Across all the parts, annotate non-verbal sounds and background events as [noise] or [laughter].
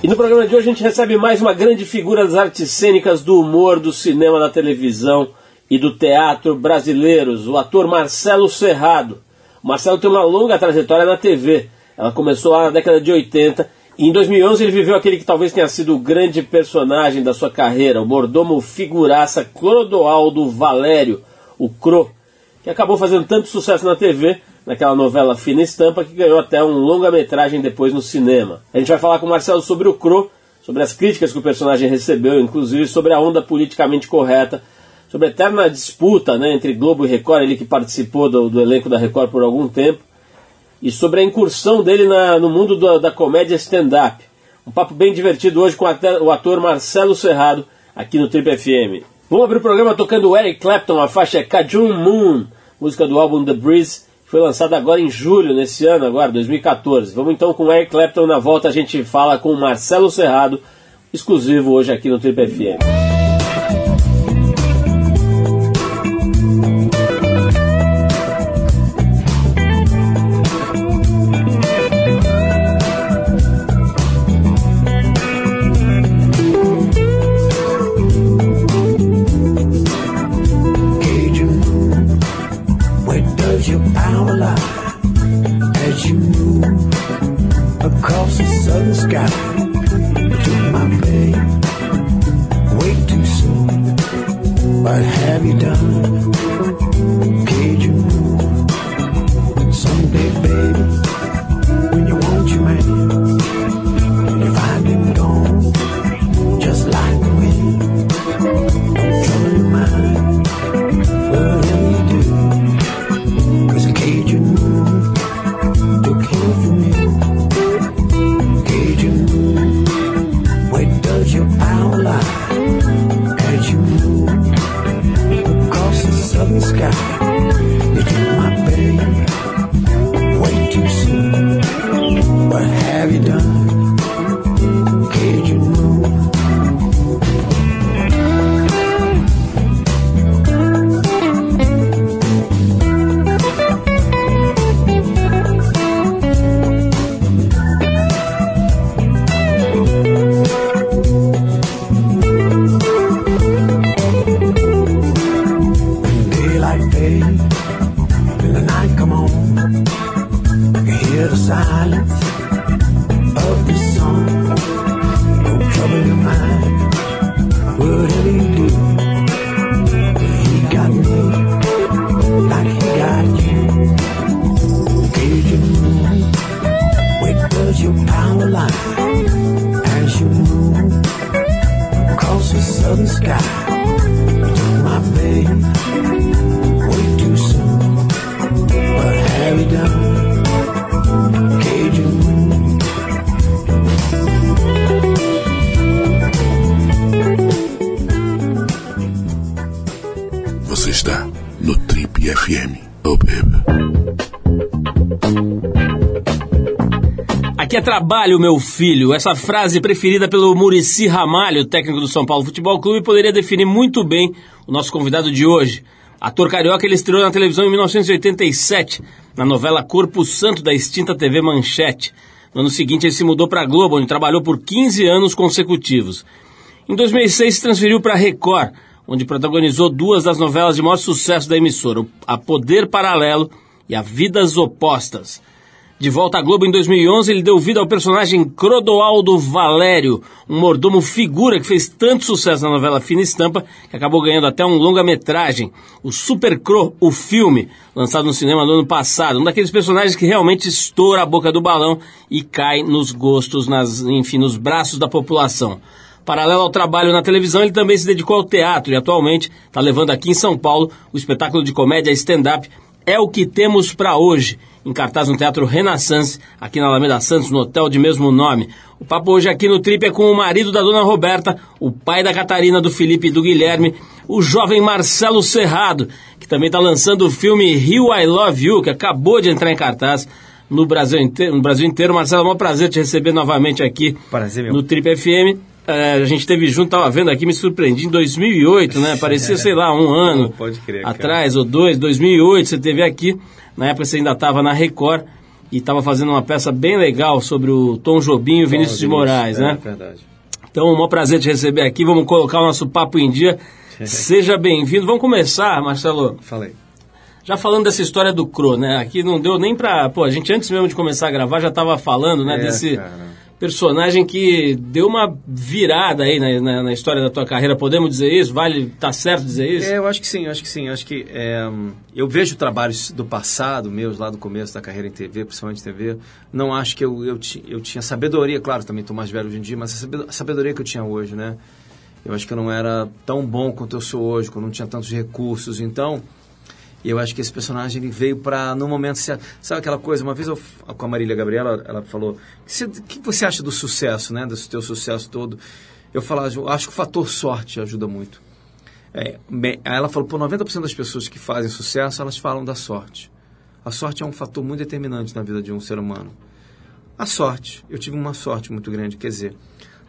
E no programa de hoje a gente recebe mais uma grande figura das artes cênicas, do humor, do cinema, da televisão e do teatro brasileiros, o ator Marcelo Serrado. O Marcelo tem uma longa trajetória na TV. Ela começou lá na década de 80 e em 2011 ele viveu aquele que talvez tenha sido o grande personagem da sua carreira, o mordomo figuraça Clodoaldo Valério, o Cro, que acabou fazendo tanto sucesso na TV naquela novela Fina Estampa, que ganhou até um longa-metragem depois no cinema. A gente vai falar com o Marcelo sobre o Cro, sobre as críticas que o personagem recebeu, inclusive sobre a onda politicamente correta, sobre a eterna disputa né, entre Globo e Record, ele que participou do, do elenco da Record por algum tempo, e sobre a incursão dele na, no mundo da, da comédia stand-up. Um papo bem divertido hoje com o ator Marcelo Serrado, aqui no Trip FM. Vamos abrir o programa tocando Eric Clapton, a faixa Cajun Moon, música do álbum The Breeze, foi lançado agora em julho, nesse ano, agora, 2014. Vamos então com Eric Clapton na volta, a gente fala com Marcelo Serrado, exclusivo hoje aqui no Trip FM. What have you done? Trabalho, meu filho. Essa frase preferida pelo Murici Ramalho, técnico do São Paulo Futebol Clube, poderia definir muito bem o nosso convidado de hoje. Ator carioca, ele estreou na televisão em 1987, na novela Corpo Santo da extinta TV Manchete. No ano seguinte, ele se mudou para a Globo, onde trabalhou por 15 anos consecutivos. Em 2006, se transferiu para a Record, onde protagonizou duas das novelas de maior sucesso da emissora, A Poder Paralelo e A Vidas Opostas. De volta à Globo em 2011, ele deu vida ao personagem Crodoaldo Valério, um mordomo figura que fez tanto sucesso na novela Fina Estampa que acabou ganhando até um longa-metragem, o Super Cro, o filme, lançado no cinema no ano passado. Um daqueles personagens que realmente estoura a boca do balão e cai nos gostos, nas, enfim, nos braços da população. Paralelo ao trabalho na televisão, ele também se dedicou ao teatro e atualmente está levando aqui em São Paulo o espetáculo de comédia stand-up É o que temos para hoje em cartaz no Teatro Renaissance, aqui na Alameda Santos, no hotel de mesmo nome. O papo hoje aqui no Trip é com o marido da dona Roberta, o pai da Catarina, do Felipe e do Guilherme, o jovem Marcelo Serrado, que também está lançando o filme Rio I Love You, que acabou de entrar em cartaz no Brasil inteiro. No Brasil inteiro. Marcelo, é um prazer te receber novamente aqui prazer, meu. no Trip FM. É, a gente teve junto, tava vendo aqui, me surpreendi, em 2008, né? Parecia, sei lá, um ano oh, crer, atrás ou dois, 2008, você teve aqui. Na época você ainda estava na Record. e estava fazendo uma peça bem legal sobre o Tom Jobim e o Vinícius de Moraes, é, né? verdade. Então, é um prazer te receber aqui. Vamos colocar o nosso papo em dia. [laughs] Seja bem-vindo. Vamos começar, Marcelo. Falei. Já falando dessa história do Cro, né? Aqui não deu nem pra. Pô, a gente antes mesmo de começar a gravar já tava falando, né? É, desse cara. Personagem que deu uma virada aí na, na, na história da tua carreira. Podemos dizer isso? Vale, tá certo dizer isso? É, eu acho que sim, acho que sim. Acho que é, eu vejo trabalhos do passado, meus lá do começo da carreira em TV, principalmente TV. Não acho que eu, eu, eu tinha sabedoria, claro, também estou mais velho hoje em dia, mas a sabedoria que eu tinha hoje, né? Eu acho que eu não era tão bom quanto eu sou hoje, quando não tinha tantos recursos. Então, eu acho que esse personagem ele veio para no momento. Sabe aquela coisa? Uma vez eu, com a Marília Gabriela, ela falou: "Você- o que você acha do sucesso, né? Do teu sucesso todo? Eu falava, acho que o fator sorte ajuda muito. É, ela falou, pô, 90% das pessoas que fazem sucesso, elas falam da sorte. A sorte é um fator muito determinante na vida de um ser humano. A sorte, eu tive uma sorte muito grande, quer dizer,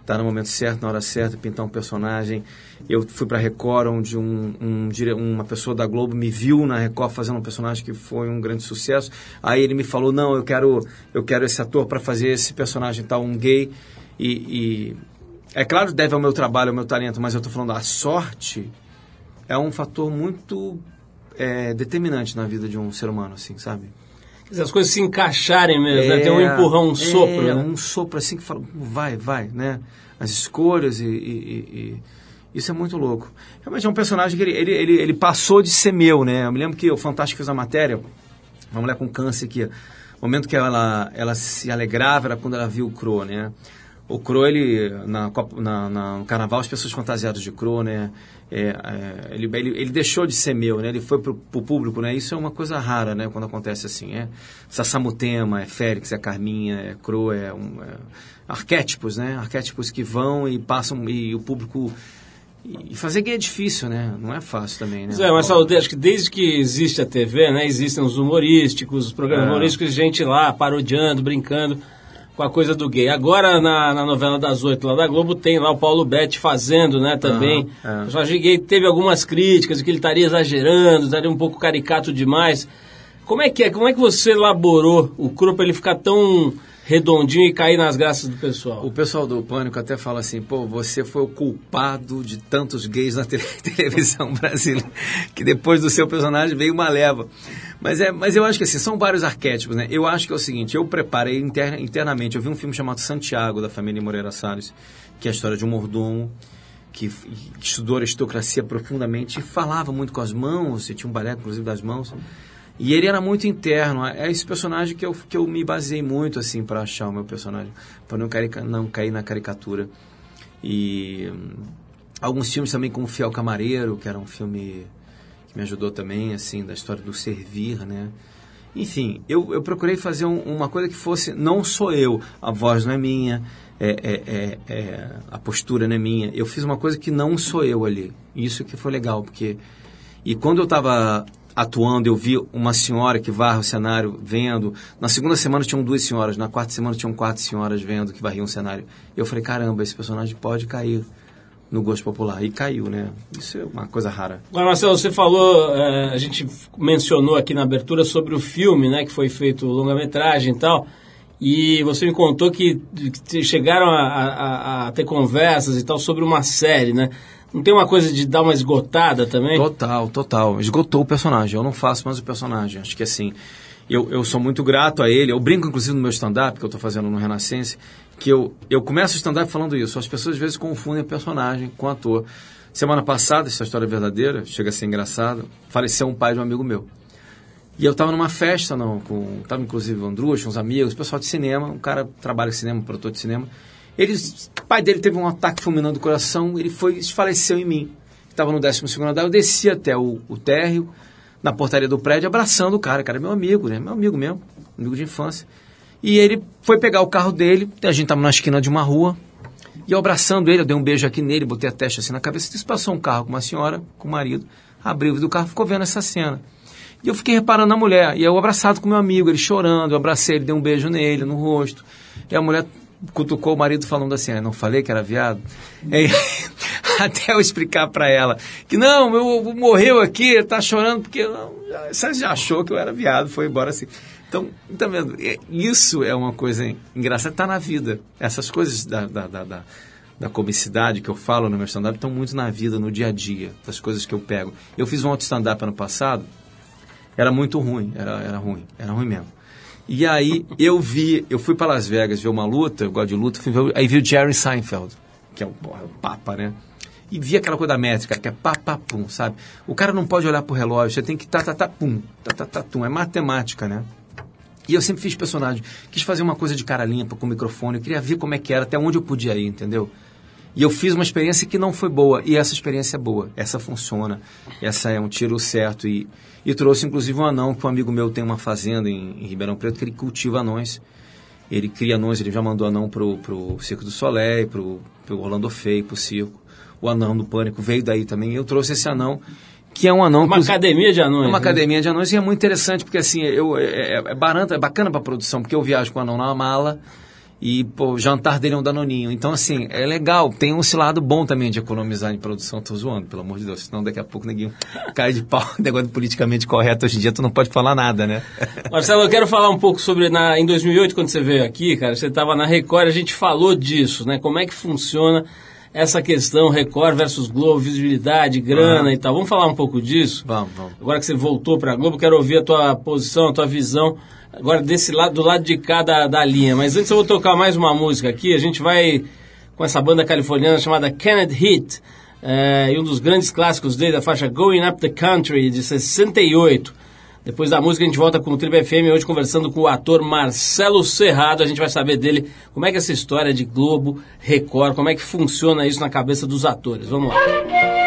estar no momento certo, na hora certa, pintar um personagem. Eu fui para Record, onde um, um uma pessoa da Globo me viu na Record fazendo um personagem que foi um grande sucesso. Aí ele me falou, não, eu quero, eu quero esse ator para fazer esse personagem tal, um gay. E, e é claro, deve ao meu trabalho, ao meu talento, mas eu estou falando, a sorte é um fator muito é, determinante na vida de um ser humano, assim, sabe? As coisas se encaixarem mesmo, né? Tem um empurrão, um sopro, é, né? um sopro assim que fala, vai, vai, né? As escolhas e, e- e- isso é muito louco. Realmente é um personagem que ele, ele, ele, ele passou de ser meu, né? Eu me lembro que o Fantástico fez uma matéria, uma mulher com câncer que o momento que ela, ela se alegrava era quando ela viu o Crow, né? O Crow, ele, na, na, na- no carnaval, as pessoas fantasiadas de Crow, né? É, é, ele, ele, ele deixou de ser meu, né? Ele foi pro, pro público, né? Isso é uma coisa rara, né? Quando acontece assim, é Sassamutema, é Félix, é Carminha, é Crow, é, um, é arquétipos, né? Arquétipos que vão e passam e o público... E fazer gay é difícil, né? Não é fácil também, né? É, Marcelo, acho que desde que existe a TV, né, existem os humorísticos, os programas É. humorísticos, gente lá parodiando, brincando com a coisa do gay. Agora, na, na novela das oito lá da Globo, tem lá o Paulo Betti fazendo, né, também. Aham, é. O personagem gay teve algumas críticas, que ele estaria exagerando, estaria um pouco caricato demais. Como é que é? Como é que você elaborou o cru para ele ficar tão redondinho e cair nas graças do pessoal? O pessoal do Pânico até fala assim, pô, você foi o culpado de tantos gays na tele- [laughs] televisão brasileira, que depois do seu personagem veio uma leva. Mas, é, mas eu acho que assim, são vários arquétipos, né? Eu acho que é o seguinte, eu preparei interna- internamente, eu vi um filme chamado Santiago, da família Moreira Salles, que é a história de um mordomo, que estudou aristocracia profundamente e falava muito com as mãos, e tinha um balé, inclusive, das mãos. E ele era muito interno. É esse personagem que eu, que eu me baseei muito, assim, para achar o meu personagem. para não, não cair na caricatura. E hum, alguns filmes também como Fiel Camareiro, que era um filme que me ajudou também, assim, da história do servir, né? Enfim, eu, eu procurei fazer um- uma coisa que fosse, não sou eu, a voz não é minha, é, é- é- é- a postura não é minha. Eu fiz uma coisa que não sou eu ali. Isso que foi legal, porque... E quando eu estava atuando, eu vi uma senhora que varre o cenário vendo. Na segunda semana tinham duas senhoras, na quarta semana tinham quatro senhoras vendo que varriam o cenário. Eu falei, caramba, esse personagem pode cair no gosto popular. E caiu, né? Isso é uma coisa rara. Agora, Marcelo, você falou, eh, a gente mencionou aqui na abertura sobre o filme, né, que foi feito longa-metragem e tal, e você me contou que, que chegaram a, a- a ter conversas e tal sobre uma série, né? Não tem uma coisa de dar uma esgotada também? Total, total. Esgotou o personagem. Eu não faço mais o personagem. Acho que assim, eu, eu sou muito grato a ele. Eu brinco, inclusive, no meu stand-up, que eu estou fazendo no Renascense, que eu, eu começo o stand-up falando isso. As pessoas às vezes confundem personagem com ator. Semana passada, essa história é verdadeira, chega a ser engraçado, faleceu um pai de um amigo meu. E eu estava numa festa, não, com, tava inclusive o Andrucha, uns amigos, pessoal de cinema, um cara trabalha em cinema, produtor de cinema. Ele, o pai dele teve um ataque fulminando o coração, ele foi, faleceu em mim. Estava no 12 andar, eu desci até o, o térreo, na portaria do prédio, abraçando o cara, cara, é meu amigo, né? Meu amigo mesmo, amigo de infância. E ele foi pegar o carro dele, a gente estava na esquina de uma rua, e eu abraçando ele, eu dei um beijo aqui nele, botei a testa assim na cabeça, e passou um carro com uma senhora, com o marido, abriu o do carro, ficou vendo essa cena. E eu fiquei reparando na mulher, e eu abraçado com meu amigo, ele chorando, eu abracei ele, dei um beijo nele, no rosto. E a mulher cutucou o marido falando assim, "Ah, não falei que era viado? [laughs] Até eu explicar para ela que não, meu morreu aqui, ele tá chorando porque não, já- já achou que eu era viado, foi embora assim. Então, tá vendo? É, isso é uma coisa engraçada, está na vida. Essas coisas da, da, da, da, da comicidade que eu falo no meu stand-up estão muito na vida, no dia a dia, das coisas que eu pego. Eu fiz um outro stand-up ano passado, era muito ruim, era, era ruim, era ruim mesmo. E aí eu vi, eu fui para Las Vegas ver uma luta, eu gosto de luta, ver, aí vi o Jerry Seinfeld, que é o, o Papa, né? E vi aquela coisa da métrica, que é pá, pá, pum, sabe? O cara não pode olhar pro relógio, você tem que tá, tá, tá, pum, tá, tá, tá, tum. É matemática, né? E eu sempre fiz personagem. Quis fazer uma coisa de cara limpa, com microfone. Eu queria ver como é que era, até onde eu podia ir, entendeu? E eu fiz uma experiência que não foi boa. E essa experiência é boa. Essa funciona. Essa é um tiro certo. E, e trouxe, inclusive, um anão, que um amigo meu tem uma fazenda em, em Ribeirão Preto, que ele cultiva anões. Ele cria anões, ele já mandou anão pro, pro Circo do Soleil, pro, pro Orlando Feio, pro circo. O anão do Pânico veio daí também. Eu trouxe esse anão que é um anão. Uma academia de anões. Uma né? academia de anões e é muito interessante porque assim eu é, é, é barato, é bacana para produção porque eu viajo com o anão na mala e pô, o jantar dele é um danoninho. Então assim é legal. Tem um lado bom também de economizar em produção. Tô zoando, pelo amor de Deus. Senão daqui a pouco ninguém [laughs] cai de pau. [laughs] Negócio politicamente correto hoje em dia tu não pode falar nada, né? [laughs] Marcelo, eu quero falar um pouco sobre na em 2008 quando você veio aqui, cara. Você estava na Record, a gente falou disso, né? Como é que funciona essa questão Record versus Globo, visibilidade, grana uhum. e tal. Vamos falar um pouco disso? Vamos, vamos. Agora que você voltou para a Globo, quero ouvir a tua posição, a tua visão, agora desse lado, do lado de cá da, da linha. Mas antes eu vou tocar mais uma música aqui, a gente vai com essa banda californiana chamada Kenneth Heat, é, e um dos grandes clássicos dele, a faixa Going Up the Country, de 68. Depois da música a gente volta com o Triple FM, hoje conversando com o ator Marcelo Serrado. A gente vai saber dele como é que é essa história de Globo, Record, como é que funciona isso na cabeça dos atores. Vamos lá.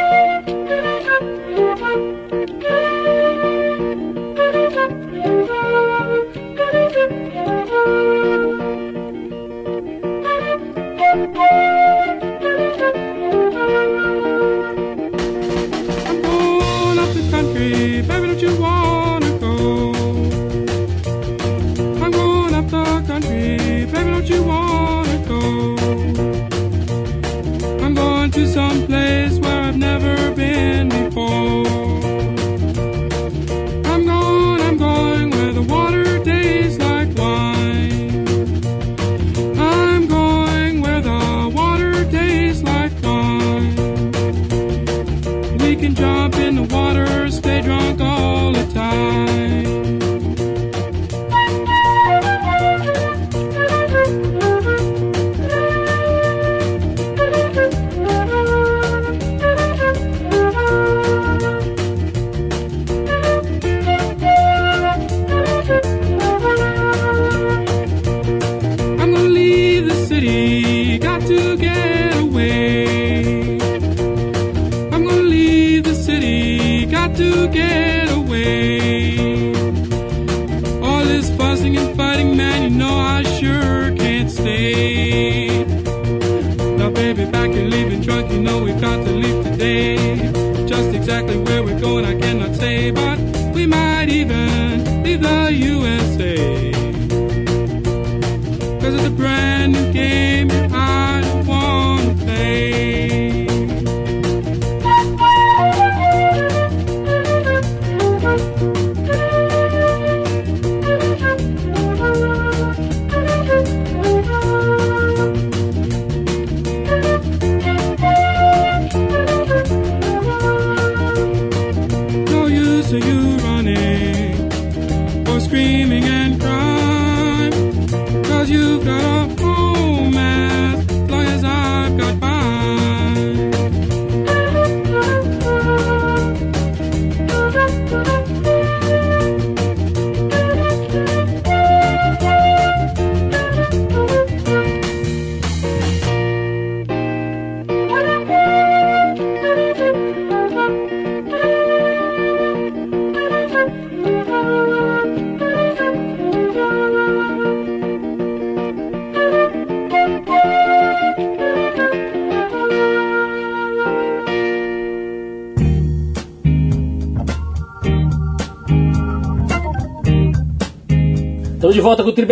to get away. All this fussing and fighting, man, you know I sure can't stay. Now, baby, back and leaving drunk, you know we've got to leave today. Just exactly where we're going, I cannot say, but we might even leave the USA.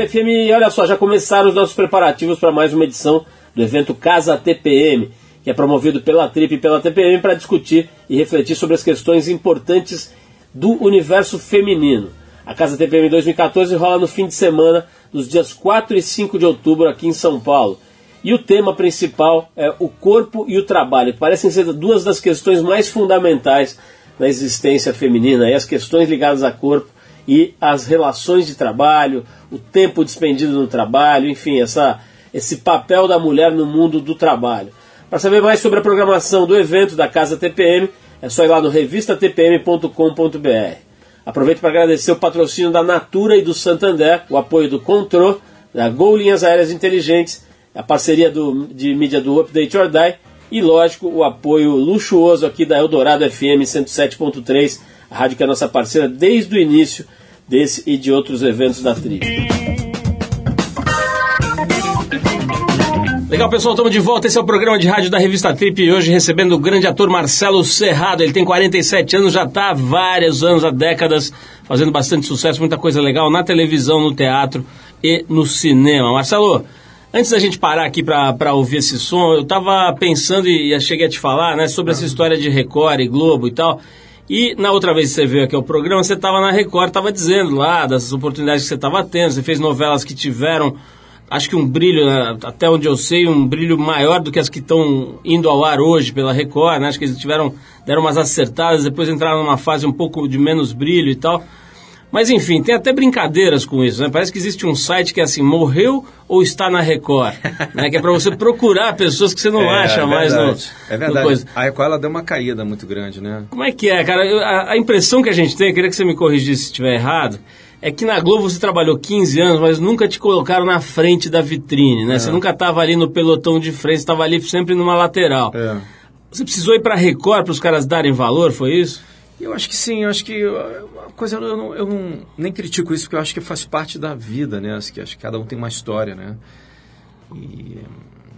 FM e olha só, já começaram os nossos preparativos para mais uma edição do evento Casa TPM, que é promovido pela Trip e pela TPM para discutir e refletir sobre as questões importantes do universo feminino. A Casa TPM 2014 rola no fim de semana, dos dias 4 e 5 de outubro, aqui em São Paulo. E o tema principal é o corpo e o trabalho. Parecem ser duas das questões mais fundamentais na existência feminina, e as questões ligadas ao corpo e as relações de trabalho, o tempo despendido no trabalho, enfim, essa, esse papel da mulher no mundo do trabalho. Para saber mais sobre a programação do evento da Casa TPM, é só ir lá no revistatpm.com.br. Aproveito para agradecer o patrocínio da Natura e do Santander, o apoio do Contro, da Gol Linhas Aéreas Inteligentes, a parceria do, de mídia do Update or Die e, lógico, o apoio luxuoso aqui da Eldorado FM 107.3, a rádio que é nossa parceira desde o início desse e de outros eventos da trilha. Legal, pessoal, estamos de volta. Esse é o programa de rádio da revista Trip e hoje recebendo o grande ator Marcelo Serrado. Ele tem 47 anos, já está há vários anos, há décadas, fazendo bastante sucesso, muita coisa legal na televisão, no teatro e no cinema. Marcelo, antes da gente parar aqui para ouvir esse som, eu estava pensando e cheguei a te falar né, sobre essa história de Record e Globo e tal. E na outra vez que você veio aqui ao programa, você estava na Record, estava dizendo lá das oportunidades que você estava tendo, você fez novelas que tiveram acho que um brilho, né, até onde eu sei, um brilho maior do que as que estão indo ao ar hoje pela Record, né? Acho que eles tiveram, deram umas acertadas, depois entraram numa fase um pouco de menos brilho e tal. Mas enfim, tem até brincadeiras com isso, né? Parece que existe um site que é assim, morreu ou está na Record, [laughs] né? Que é para você procurar pessoas que você não é, acha é mais no É verdade. A Record ela deu uma caída muito grande, né? Como é que é, cara? a, a impressão que a gente tem, eu queria que você me corrigisse se estiver errado, é que na Globo você trabalhou 15 anos, mas nunca te colocaram na frente da vitrine, né? É. Você nunca estava ali no pelotão de frente, estava ali sempre numa lateral. É. Você precisou ir para Record para os caras darem valor, foi isso? Eu acho que sim, eu acho que coisa eu não, eu não nem critico isso porque eu acho que faz parte da vida, né? Acho que, acho que cada um tem uma história, né? E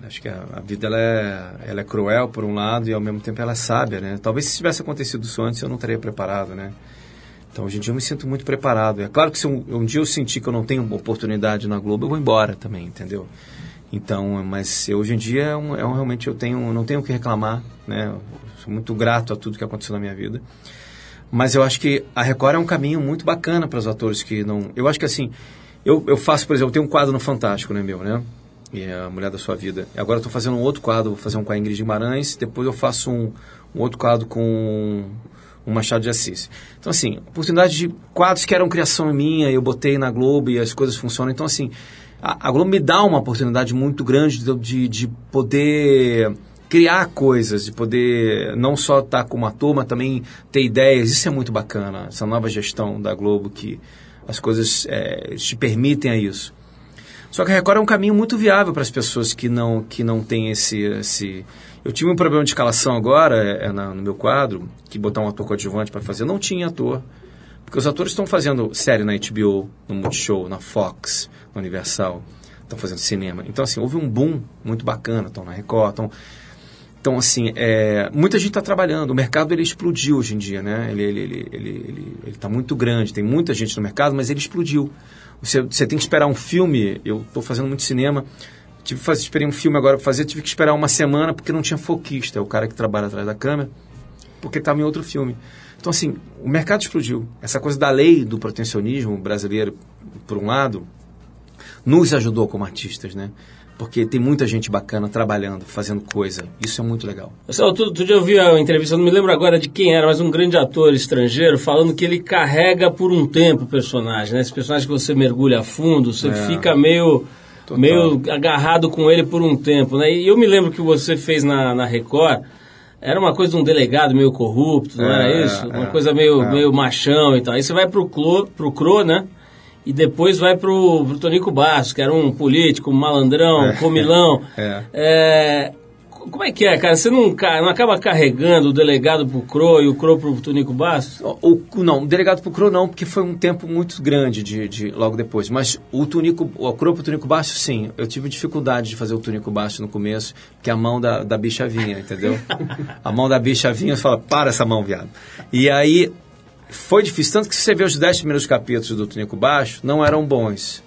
acho que a, a, vida ela é, ela é cruel por um lado e ao mesmo tempo ela é sábia, né? Talvez se tivesse acontecido isso antes eu não teria preparado, né? Então, hoje em dia eu me sinto muito preparado. É claro que se um, um dia eu sentir que eu não tenho oportunidade na Globo, eu vou embora também, entendeu? Então, mas hoje em dia é, um, é um, realmente eu tenho, não tenho o que reclamar, né? Eu sou muito grato a tudo que aconteceu na minha vida. Mas eu acho que a Record é um caminho muito bacana para os atores que não. Eu acho que assim, eu, eu faço, por exemplo, eu tenho um quadro no Fantástico, né, meu, né? E é a Mulher da Sua Vida. Agora eu estou fazendo um outro quadro, vou fazer um com a Ingrid Guimarães, depois eu faço um, um outro quadro com um Machado de Assis. Então, assim, oportunidade de quadros que eram criação minha, eu botei na Globo e as coisas funcionam. Então, assim, a, a Globo me dá uma oportunidade muito grande de, de, de, poder criar coisas, de poder não só estar como ator, mas também ter ideias. Isso é muito bacana, essa nova gestão da Globo que as coisas é, te permitem a isso. Só que a Record é um caminho muito viável para as pessoas que não, que não têm esse, esse eu tive um problema de escalação agora, é, é na, no meu quadro, que botar um ator coadjuvante para fazer. Não tinha ator. Porque os atores estão fazendo série na HBO, no Multishow, na Fox, na Universal. Estão fazendo cinema. Então, assim, houve um boom muito bacana. Estão na Record, estão... Então, assim, é, muita gente está trabalhando. O mercado ele explodiu hoje em dia, né? Ele está ele, ele, ele, ele, ele tá muito grande, tem muita gente no mercado, mas ele explodiu. Você, você tem que esperar um filme. Eu estou fazendo muito cinema. Tive fazer, esperei um filme agora para fazer, tive que esperar uma semana porque não tinha foquista, é o cara que trabalha atrás da câmera, porque estava em outro filme. Então, assim, o mercado explodiu. Essa coisa da lei do protecionismo brasileiro, por um lado, nos ajudou como artistas, né? Porque tem muita gente bacana trabalhando, fazendo coisa. Isso é muito legal. Outro, outro dia eu vi a entrevista, não me lembro agora de quem era, mas um grande ator estrangeiro falando que ele carrega por um tempo o personagem, né? Esse personagem que você mergulha a fundo, você é. fica meio Total. meio agarrado com ele por um tempo, né? E eu me lembro que você fez na, na Record, era uma coisa de um delegado meio corrupto, não é, era isso? Uma é, coisa meio, é. meio machão e tal. Aí você vai pro Cro, pro Cro né? E depois vai pro, pro Tonico Bastos, que era um político, um malandrão, um comilão. [laughs] É. é. Como é que é, cara? Você não, não acaba carregando o delegado pro CRO e o CRO pro Tunico Bastos? O, o, não, o delegado pro CRO não, porque foi um tempo muito grande de, de logo depois. Mas o Tunico, o CRO pro Tunico Bastos, sim. Eu tive dificuldade de fazer o Tunico Bastos no começo, porque a mão da, da bicha vinha, entendeu? [laughs] a mão da bicha vinha, você fala, para essa mão, viado. E aí, foi difícil. Tanto que você vê os dez primeiros capítulos do Tunico Baixo, não eram bons.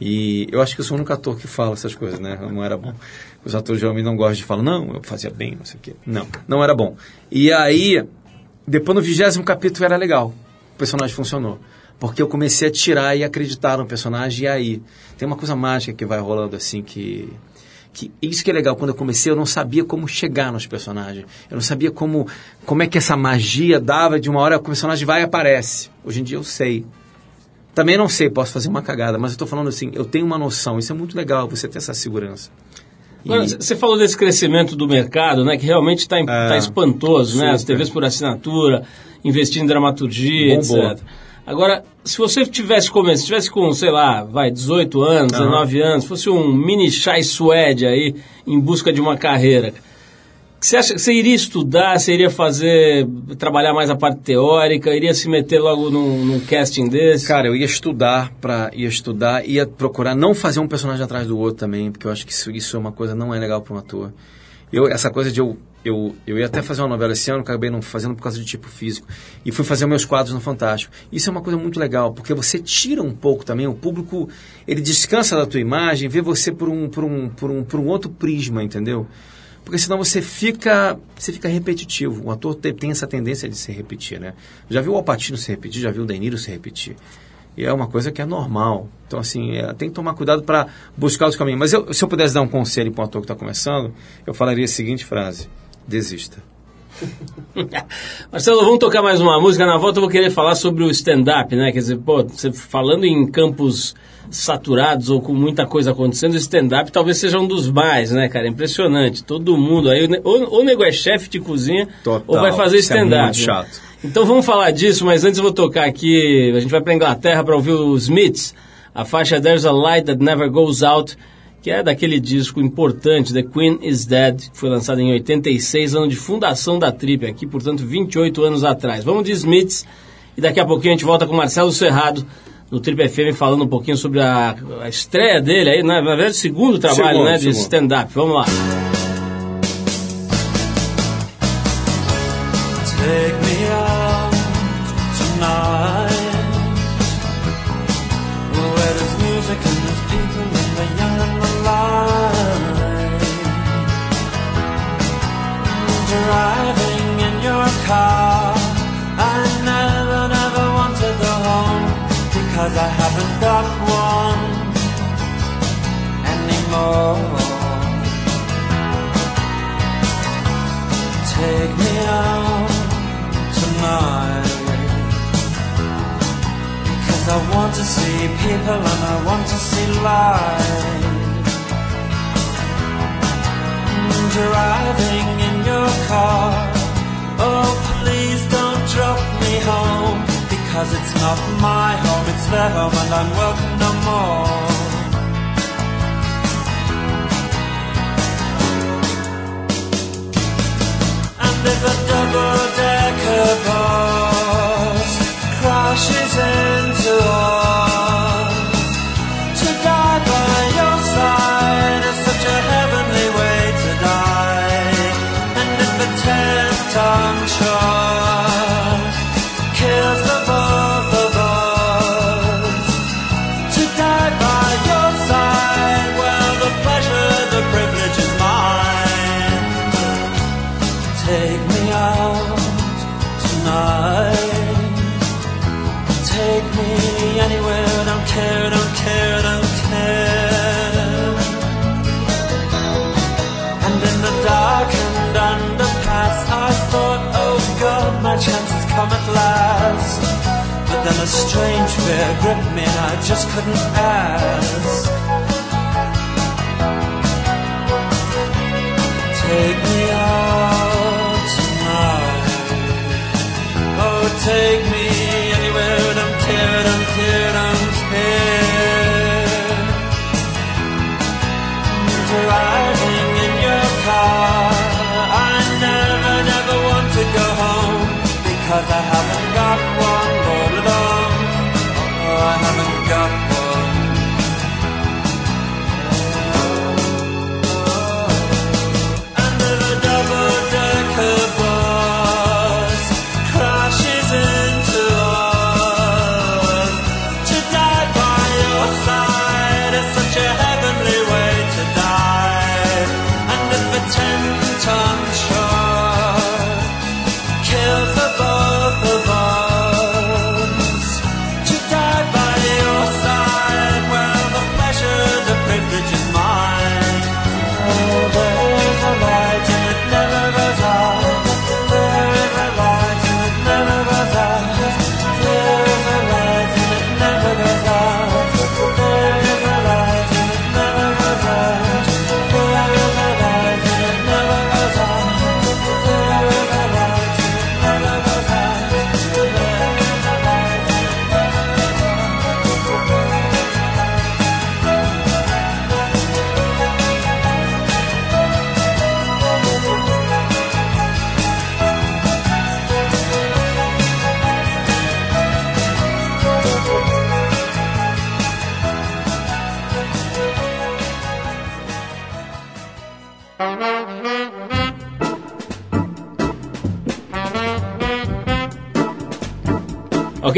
E eu acho que eu sou o único ator que fala essas coisas, né? Não era bom. Os atores geralmente não gostam de falar, não, eu fazia bem, não sei o quê. Não, não era bom. E aí, depois no vigésimo capítulo era legal. O personagem funcionou. porque eu comecei a tirar e acreditar no personagem, e aí tem uma coisa mágica que vai rolando assim que que isso que é legal quando eu comecei eu não sabia como chegar nos personagens eu não sabia como como é que essa magia dava de uma hora o personagem vai e aparece hoje em dia eu sei também não sei posso fazer uma cagada mas eu estou falando assim eu tenho uma noção isso é muito legal você ter essa segurança. Você falou desse crescimento do mercado, né? Que realmente está é, tá espantoso, né? As TVs por assinatura, investindo em dramaturgia, Bombou. etc. Agora, se você tivesse começado, tivesse com, sei lá, vai, 18 anos, uhum. 19 anos, fosse um mini chai suede aí, em busca de uma carreira, você acha que você iria estudar, você iria fazer, trabalhar mais a parte teórica, iria se meter logo num, num casting desse? Cara, eu ia estudar para ia estudar, ia procurar não fazer um personagem atrás do outro também, porque eu acho que isso, isso é uma coisa não é legal para um ator. Eu, essa coisa de eu, eu, eu ia até fazer uma novela esse ano, acabei não fazendo por causa de tipo físico. E fui fazer meus quadros no Fantástico. Isso é uma coisa muito legal, porque você tira um pouco também, o público, ele descansa da tua imagem, vê você por um, por um, por um, por um outro prisma, entendeu? Porque senão você fica, você fica repetitivo. O ator tem, essa tendência de se repetir, né? Já viu o Alpatino se repetir, já viu o Deniro se repetir. E é uma coisa que é normal. Então, assim, é, tem que tomar cuidado para buscar os caminhos. Mas eu, se eu pudesse dar um conselho para um ator que está começando, eu falaria a seguinte frase: desista. [laughs] Marcelo, vamos tocar mais uma música. Na volta eu vou querer falar sobre o stand-up, né? Quer dizer, pô, você falando em campos saturados ou com muita coisa acontecendo, o stand-up talvez seja um dos mais, né, cara? Impressionante. Todo mundo aí, ou, ou o nego é chefe de cozinha, Total, ou vai fazer stand-up. É muito chato. Então vamos falar disso, mas antes eu vou tocar aqui, a gente vai para Inglaterra para ouvir os Smiths, a faixa There's a Light That Never Goes Out, que é daquele disco importante, The Queen is Dead, que foi lançado em 86, ano de fundação da Trip, aqui, portanto, 28 anos atrás. Vamos de Smiths e daqui a pouquinho a gente volta com Marcelo Serrado no Trip FM falando um pouquinho sobre a, a estreia dele aí, na verdade, o segundo trabalho segundo, né, de stand-up. Vamos lá. Car. I never, never want to home because I haven't got one anymore. Take me out tonight because I want to see people and I want to see life. Mm, driving in your car Oh, please don't drop me home Because it's not my home, it's their home and I'm welcome no more. And if a double-decker strange fear gripped me and I just couldn't ask. Take me out tonight. Oh, take me anywhere. Don't care, don't care, don't care. Driving in your car. I never, never want to go home. Cause I haven't got one come.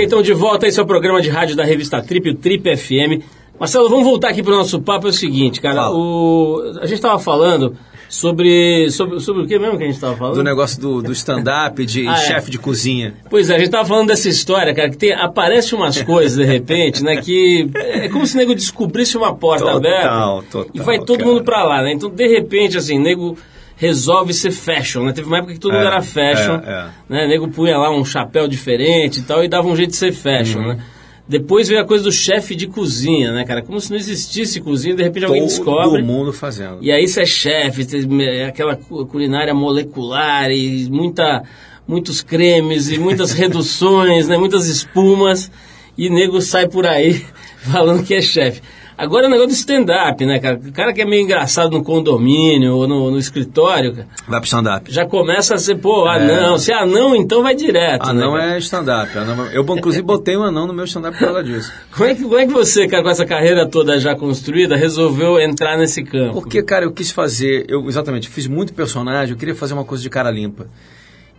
Ok, então de volta esse é o programa de rádio da revista Trip, o Trip FM. Marcelo, vamos voltar aqui para o nosso papo. É o seguinte, cara, o... a gente estava falando sobre, sobre, sobre o que mesmo que a gente estava falando? Do negócio do, do stand-up, de ah, é. chefe de cozinha. Pois é, a gente estava falando dessa história, cara, que tem, aparece umas coisas de repente, né, que é como se o nego descobrisse uma porta total, aberta total, e vai todo cara. mundo para lá, né? Então, de repente, assim, nego resolve ser fashion, né? Teve uma época que todo mundo É, era fashion, é, é. né? Nego punha lá um chapéu diferente e tal e dava um jeito de ser fashion, Uhum. né? Depois veio a coisa do chefe de cozinha, né, cara? Como se não existisse cozinha, de repente alguém descobre. Todo mundo fazendo. E aí você é chefe, é aquela cu- culinária molecular e muita, muitos cremes e muitas [laughs] reduções, né, muitas espumas, e nego sai por aí [laughs] falando que é chefe. Agora o negócio do stand-up, né, cara? O cara que é meio engraçado no condomínio ou no, no escritório, cara, Vai pro stand-up. já começa a ser, pô, anão. Se é anão, então vai direto. né, Anão cara? é stand-up. anão- Eu, inclusive, botei um anão no meu stand-up por causa disso. [laughs] Como é, que, como é que você, cara, com essa carreira toda já construída, resolveu entrar nesse campo? Porque, cara, eu quis fazer, eu exatamente, fiz muito personagem, eu queria fazer uma coisa de cara limpa.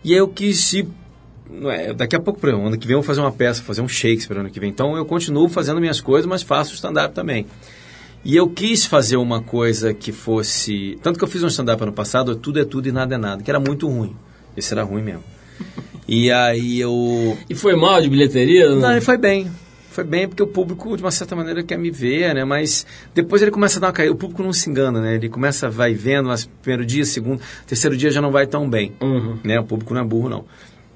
E aí eu quis ir, não é, daqui a pouco, por exemplo, ano que vem eu vou fazer uma peça, fazer um Shakespeare ano que vem. Então eu continuo fazendo minhas coisas, mas faço stand-up também. E eu quis fazer uma coisa que fosse. Tanto que eu fiz um stand-up ano passado, tudo é tudo e nada é nada, que era muito ruim. Esse era ruim mesmo. E aí eu. E foi mal de bilheteria? Não, ele foi bem. Foi bem porque o público, de uma certa maneira, quer me ver, né? Mas depois ele começa a dar uma caída. O público não se engana, né? Ele começa, vai vendo, mas primeiro dia, segundo, terceiro dia já não vai tão bem. Uhum. Né? O público não é burro, não.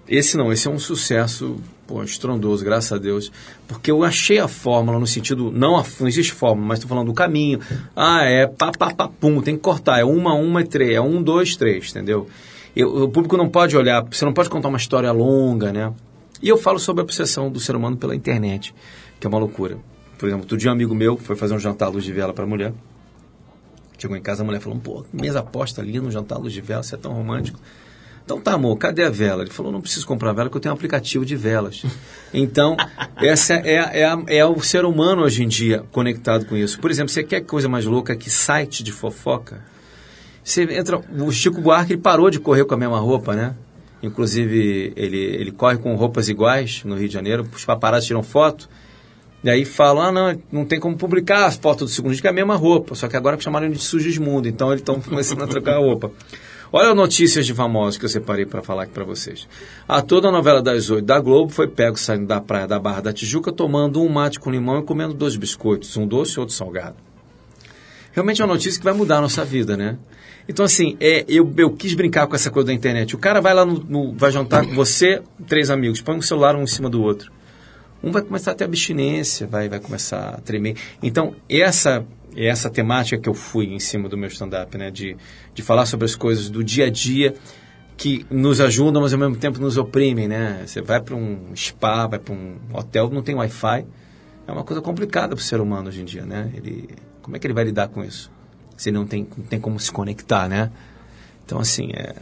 Esse não, esse é um sucesso, pô, estrondoso, graças a Deus. Porque eu achei a fórmula no sentido, não, a, não existe fórmula, mas estou falando do caminho. Ah, é pá, pá, pá, pum, tem que cortar. É uma, uma três. É um, dois, três, entendeu? Eu- o público não pode olhar, você não pode contar uma história longa, né? E eu falo sobre a obsessão do ser humano pela internet, que é uma loucura. Por exemplo, outro dia um amigo meu foi fazer um jantar à luz de vela para a mulher. Chegou em casa, a mulher falou, pô, mesa posta ali no jantar à luz de vela, você é tão romântico. Então tá, amor, cadê a vela? Ele falou, não preciso comprar vela, porque eu tenho um aplicativo de velas. Então, [laughs] essa é, é, a- é o ser humano hoje em dia conectado com isso. Por exemplo, você quer coisa mais louca que site de fofoca? Você entra. O Chico Buarque ele parou de correr com a mesma roupa, né? Inclusive, ele, ele corre com roupas iguais no Rio de Janeiro, os paparazzi tiram foto. E aí falam, ah, não, não tem como publicar as fotos do segundo dia, que é a mesma roupa. Só que agora chamaram ele de Sugismundo, então eles estão [laughs] começando a trocar a roupa. Olha notícias de famosos que eu separei para falar aqui para vocês. Ator da novela das oito da Globo foi pego saindo da praia da Barra da Tijuca, tomando um mate com limão e comendo dois biscoitos, um doce e outro salgado realmente é uma notícia que vai mudar a nossa vida, né? Então, assim, é, eu, eu quis brincar com essa coisa da internet. O cara vai lá, no, no- vai jantar com você, três amigos, põe um celular um em cima do outro. Um vai começar a ter abstinência, vai, vai começar a tremer. Então, essa essa temática que eu fui em cima do meu stand-up, né? De, de falar sobre as coisas do dia a dia que nos ajudam, mas ao mesmo tempo nos oprimem, né? Você vai para um spa, vai para um hotel, não tem Wi-Fi. É uma coisa complicada para o ser humano hoje em dia, né? Ele, como é que ele vai lidar com isso? Se ele não tem, não tem como se conectar, né? Então, assim, é,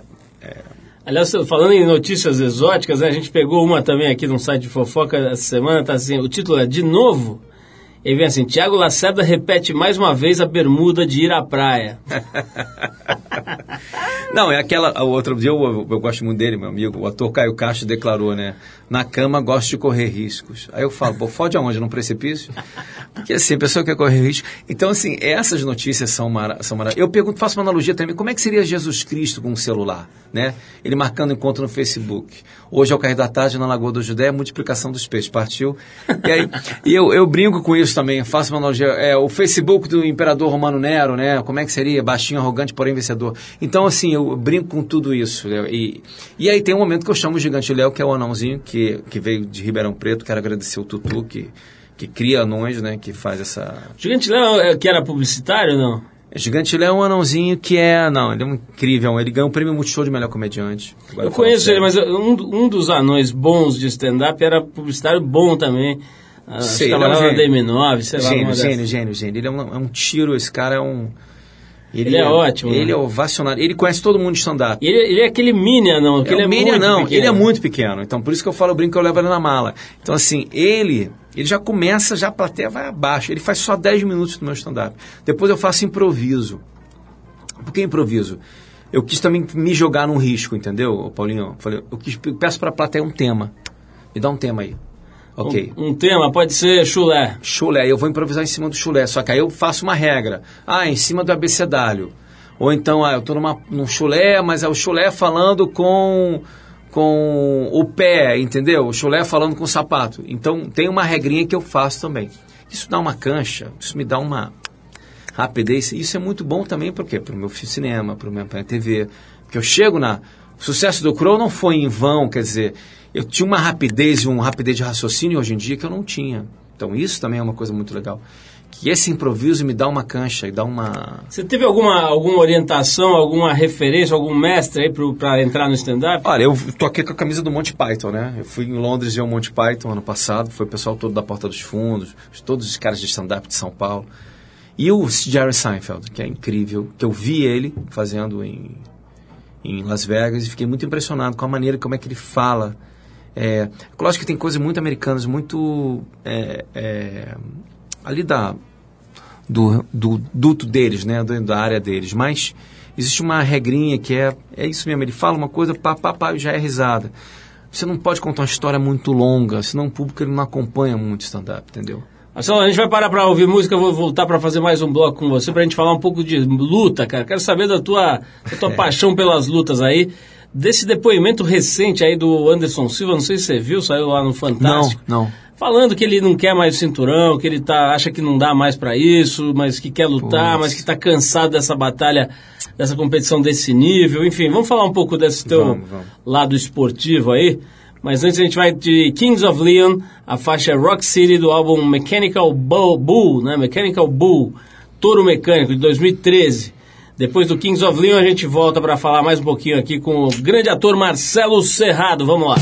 Aliás, falando em notícias exóticas, né, a gente pegou uma também aqui num site de fofoca essa semana, tá assim, o título é De Novo. E vem assim, Tiago Lacerda repete mais uma vez a bermuda de ir à praia. [laughs] Não, é aquela. O outro dia eu, eu, gosto muito dele, meu amigo. O ator Caio Castro declarou, né? Na cama gosto de correr riscos. Aí eu falo, pô, fode aonde? Num precipício? Porque assim, a pessoa quer correr risco. Então, assim, essas notícias são, mara são maravilhosas. Eu pergunto, faço uma analogia também. Como é que seria Jesus Cristo com um celular? Né? Ele marcando encontro no Facebook. Hoje, ao cair da tarde, na Lagoa do Judé, multiplicação dos peixes. Partiu. E aí, e eu, eu brinco com isso também. Faço uma analogia. É, o Facebook do imperador Romano Nero, né? Como é que seria? Baixinho, arrogante, porém vencedor. Então, assim, eu brinco com tudo isso. né? E, e aí tem um momento que eu chamo o Gigante Léo, que é o anãozinho que, que veio de Ribeirão Preto. Quero agradecer o Tutu, que, que cria anões, né? Que faz essa... Gigante Léo, é, que era publicitário, não? Gigante Léo é um anãozinho que é... Não, ele é um incrível. Ele ganhou o prêmio Multishow de melhor comediante. Agora Eu conheço ele, mas um, um dos anões bons de stand-up era publicitário bom também. Ah, Sei, ele é um gênio. DM9, sei lá. Gênio, gênio, gênio, gênio. Ele é um, é um tiro, esse cara é um... Ele é ótimo, Ele né? é ovacionado. Ele conhece todo mundo de stand-up. Ele, ele é aquele mini anão, É ele é o Minion, muito não, pequeno. ele é muito pequeno. Então, por isso que eu falo, eu brinco que eu levo ele na mala. Então, assim, ele, ele já começa, já a plateia vai abaixo. Ele faz só 10 minutos do meu stand-up. Depois eu faço improviso. Por que improviso? Eu quis também me jogar num risco, entendeu, Paulinho? Falei, eu quis, eu peço para a plateia um tema. Me dá um tema aí. Ok. Um, um, tema pode ser chulé. Chulé, eu vou improvisar em cima do chulé, só que aí eu faço uma regra. Ah, em cima do abecedário. Ou então, ah, eu estou num chulé, mas é o chulé falando com, com o pé, entendeu? O chulé falando com o sapato. Então, tem uma regrinha que eu faço também. Isso dá uma cancha, isso me dá uma rapidez. Isso é muito bom também para o meu cinema, para minha TV. Porque eu chego na... O sucesso do Crow não foi em vão, quer dizer eu tinha uma rapidez e um rapidez de raciocínio hoje em dia que eu não tinha. Então isso também é uma coisa muito legal. Que esse improviso me dá uma cancha e dá uma. Você teve alguma, alguma orientação, alguma referência, algum mestre aí para entrar no stand-up? Olha, eu tô aqui com a camisa do Monty Python, né? Eu fui em Londres ver o Monty Python ano passado, foi o pessoal todo da Porta dos Fundos, todos os caras de stand-up de São Paulo. E o Jerry Seinfeld, que é incrível, que eu vi ele fazendo em, em Las Vegas e fiquei muito impressionado com a maneira como é que ele fala é, lógico que tem coisas muito americanas, muito é, é, ali da, do, do duto deles, né, da área deles, mas existe uma regrinha que é, é isso mesmo, ele fala uma coisa, pá, pá, pá, já é risada. Você não pode contar uma história muito longa, senão o público ele não acompanha muito stand-up, entendeu? Marcelo, a gente vai parar para ouvir música, eu vou voltar para fazer mais um bloco com você, para a gente falar um pouco de luta, cara. Quero saber da tua, da tua paixão pelas lutas aí desse depoimento recente aí do Anderson Silva, não sei se você viu, saiu lá no Fantástico. Não, não. Falando que ele não quer mais o cinturão, que ele tá, acha que não dá mais para isso, mas que quer lutar, mas que está cansado dessa batalha, dessa competição desse nível. Enfim, vamos falar um pouco desse teu vamos, vamos. lado esportivo aí. Mas antes a gente vai de Kings of Leon, a faixa Rock City do álbum Mechanical Bull, Bull né? Mechanical Bull, Touro Mecânico, de 2013. Depois do Kings of Leon, a gente volta para falar mais um pouquinho aqui com o grande ator Marcelo Serrado. Vamos lá.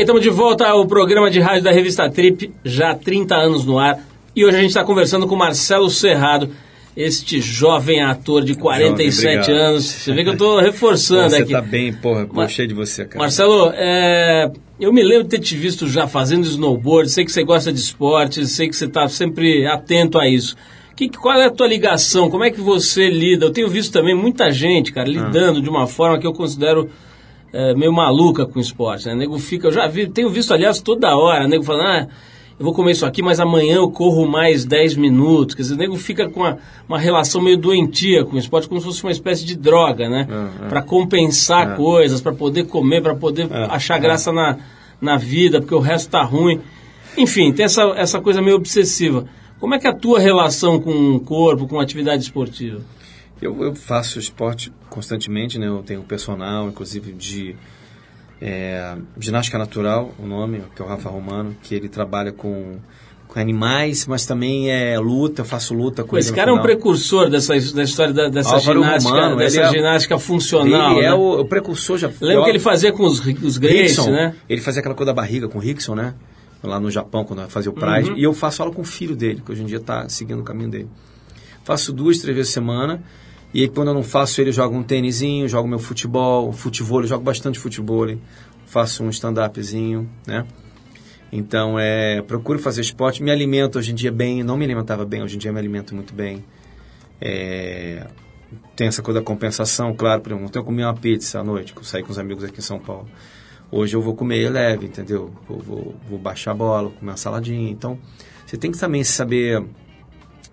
Ok, estamos de volta ao programa de rádio da revista Trip, já há 30 anos no ar. E hoje a gente está conversando com Marcelo Cerrado, este jovem ator de 47 jovem, anos. Você vê que eu estou reforçando Pô, aqui. Você tá bem, porra, pô, cheio de você, cara. Marcelo, é, eu me lembro de ter te visto já fazendo snowboard, sei que você gosta de esporte, sei que você está sempre atento a isso. Que, qual é a tua ligação? Como é que você lida? Eu tenho visto também muita gente, cara, lidando ah. de uma forma que eu considero é, meio maluca com o esporte, né? O nego fica, eu já vi, tenho visto, aliás, toda hora, o nego falando, ah, eu vou comer isso aqui, mas amanhã eu corro mais 10 minutos. Quer dizer, o nego fica com uma, uma relação meio doentia com o esporte, como se fosse uma espécie de droga, né? É, é. Para compensar é. coisas, para poder comer, para poder é, achar é. graça na, na vida, porque o resto tá ruim. Enfim, tem essa, essa coisa meio obsessiva. Como é que é a tua relação com o corpo, com a atividade esportiva? Eu, eu faço esporte constantemente, né? Eu tenho personal, inclusive de é, ginástica natural, o nome, que é o Rafa Romano, que ele trabalha com, com animais, mas também é luta, eu faço luta com Esse cara é um precursor dessa, dessa história da, dessa Álvaro ginástica, Romano, dessa é, ginástica funcional. Ele é né? é o, o, precursor já. Lembra que ele fazia com os, os Grace, né? Ele fazia aquela coisa da barriga com o Rickson, né? Lá no Japão, quando fazia o Pride. Uhum. E eu faço aula com o filho dele, que hoje em dia está seguindo o caminho dele. Faço duas, três vezes por semana. E aí, quando eu não faço ele, eu jogo um tênisinho, jogo meu futebol, futebol, eu jogo bastante futebol, faço um stand-upzinho, né? Então, é, procuro fazer esporte, me alimento hoje em dia bem, não me alimentava bem, hoje em dia me alimento muito bem. É, tem essa coisa da compensação, claro, por exemplo, ontem eu comi uma pizza à noite, que eu saí com os amigos aqui em São Paulo. Hoje eu vou comer leve, entendeu? Vou, vou, vou baixar a bola, comer uma saladinha. Então, você tem que também saber